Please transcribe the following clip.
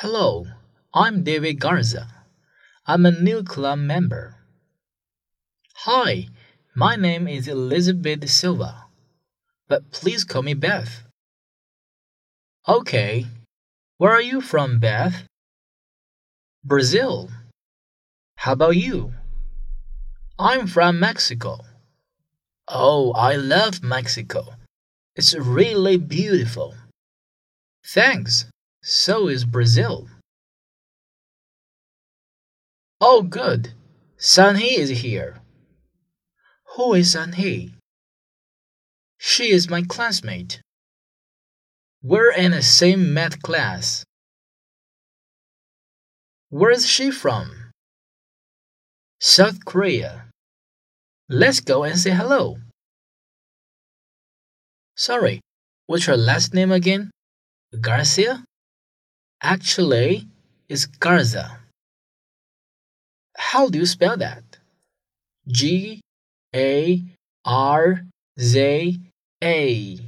Hello, I'm David Garza. I'm a new club member. Hi, my name is Elizabeth Silva, but please call me Beth. Okay, where are you from, Beth? Brazil. How about you? I'm from Mexico. Oh, I love Mexico. It's really beautiful. Thanks. So is Brazil. Oh, good. Sun-hee is here. Who is Sun-hee? She is my classmate. We're in the same math class. Where is she from? South Korea. Let's go and say hello. Sorry, what's your last name again? Garcia? Actually, is Garza. How do you spell that? G A R Z A.